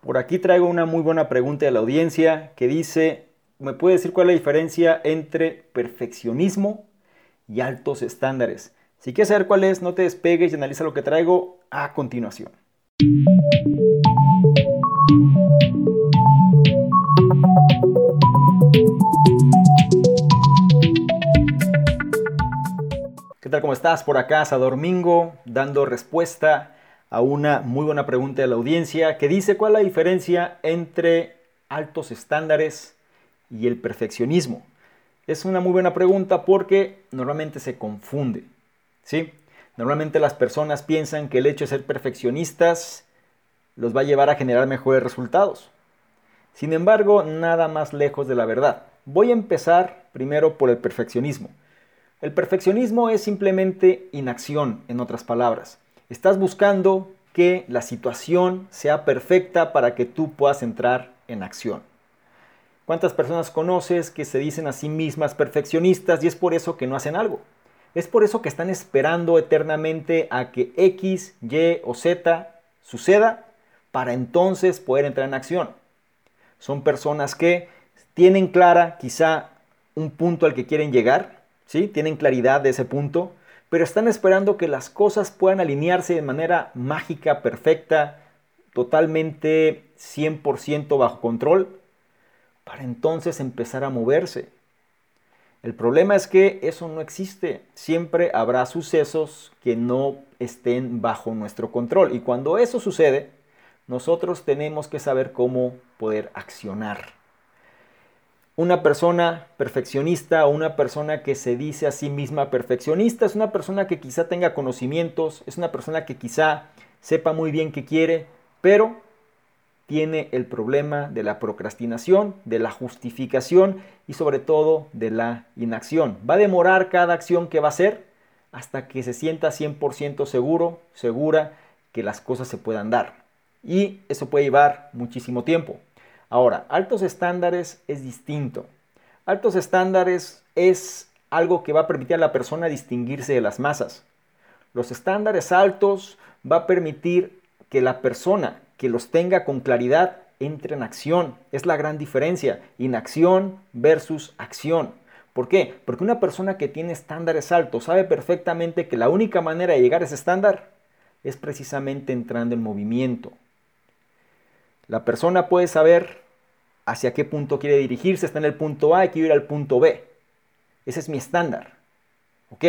Por aquí traigo una muy buena pregunta de la audiencia que dice, ¿me puede decir cuál es la diferencia entre perfeccionismo y altos estándares? Si quieres saber cuál es, no te despegues y analiza lo que traigo a continuación. ¿Qué tal? ¿Cómo estás? Por acá, Domingo, dando respuesta a una muy buena pregunta de la audiencia que dice cuál es la diferencia entre altos estándares y el perfeccionismo. Es una muy buena pregunta porque normalmente se confunde. ¿sí? Normalmente las personas piensan que el hecho de ser perfeccionistas los va a llevar a generar mejores resultados. Sin embargo, nada más lejos de la verdad. Voy a empezar primero por el perfeccionismo. El perfeccionismo es simplemente inacción, en otras palabras. Estás buscando que la situación sea perfecta para que tú puedas entrar en acción. ¿Cuántas personas conoces que se dicen a sí mismas perfeccionistas y es por eso que no hacen algo? Es por eso que están esperando eternamente a que X, Y o Z suceda para entonces poder entrar en acción. Son personas que tienen clara quizá un punto al que quieren llegar, ¿sí? Tienen claridad de ese punto, pero están esperando que las cosas puedan alinearse de manera mágica, perfecta, totalmente 100% bajo control, para entonces empezar a moverse. El problema es que eso no existe. Siempre habrá sucesos que no estén bajo nuestro control. Y cuando eso sucede, nosotros tenemos que saber cómo poder accionar. Una persona perfeccionista o una persona que se dice a sí misma perfeccionista es una persona que quizá tenga conocimientos, es una persona que quizá sepa muy bien qué quiere, pero tiene el problema de la procrastinación, de la justificación y sobre todo de la inacción. Va a demorar cada acción que va a hacer hasta que se sienta 100% seguro, segura que las cosas se puedan dar. Y eso puede llevar muchísimo tiempo. Ahora, altos estándares es distinto. Altos estándares es algo que va a permitir a la persona distinguirse de las masas. Los estándares altos va a permitir que la persona que los tenga con claridad entre en acción. Es la gran diferencia. Inacción versus acción. ¿Por qué? Porque una persona que tiene estándares altos sabe perfectamente que la única manera de llegar a ese estándar es precisamente entrando en movimiento. La persona puede saber hacia qué punto quiere dirigirse, está en el punto A y quiere ir al punto B. Ese es mi estándar. ¿Ok?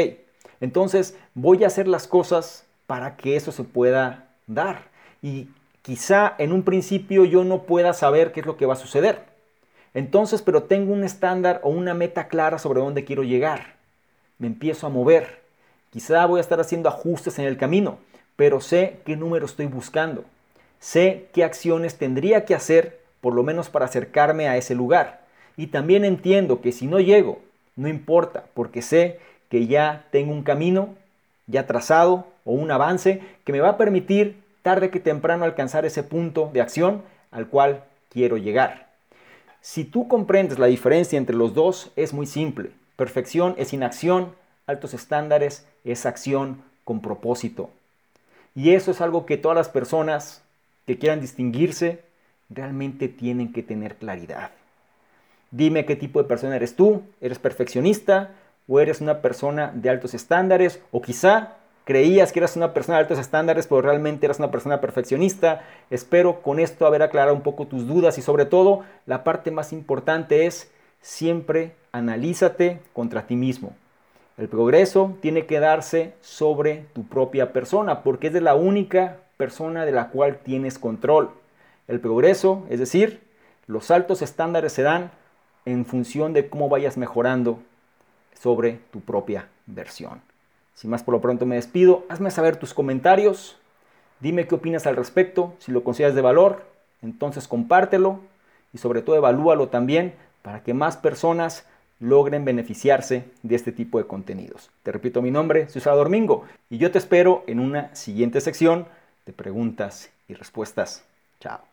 Entonces voy a hacer las cosas para que eso se pueda dar. Y quizá en un principio yo no pueda saber qué es lo que va a suceder. Entonces, pero tengo un estándar o una meta clara sobre dónde quiero llegar. Me empiezo a mover. Quizá voy a estar haciendo ajustes en el camino, pero sé qué número estoy buscando. Sé qué acciones tendría que hacer, por lo menos para acercarme a ese lugar. Y también entiendo que si no llego, no importa, porque sé que ya tengo un camino ya trazado o un avance que me va a permitir tarde que temprano alcanzar ese punto de acción al cual quiero llegar. Si tú comprendes la diferencia entre los dos, es muy simple. Perfección es inacción, altos estándares es acción con propósito. Y eso es algo que todas las personas que quieran distinguirse realmente tienen que tener claridad. Dime qué tipo de persona eres tú. ¿Eres perfeccionista o eres una persona de altos estándares? O quizá creías que eras una persona de altos estándares, pero realmente eras una persona perfeccionista. Espero con esto haber aclarado un poco tus dudas y sobre todo la parte más importante es siempre analízate contra ti mismo. El progreso tiene que darse sobre tu propia persona porque es de la única persona de la cual tienes control. El progreso, es decir, los altos estándares se dan en función de cómo vayas mejorando sobre tu propia versión. Sin más por lo pronto me despido. Hazme saber tus comentarios. Dime qué opinas al respecto. Si lo consideras de valor, entonces compártelo y sobre todo evalúalo también para que más personas logren beneficiarse de este tipo de contenidos. Te repito mi nombre, soy Salvador Mingo y yo te espero en una siguiente sección de preguntas y respuestas. Chao.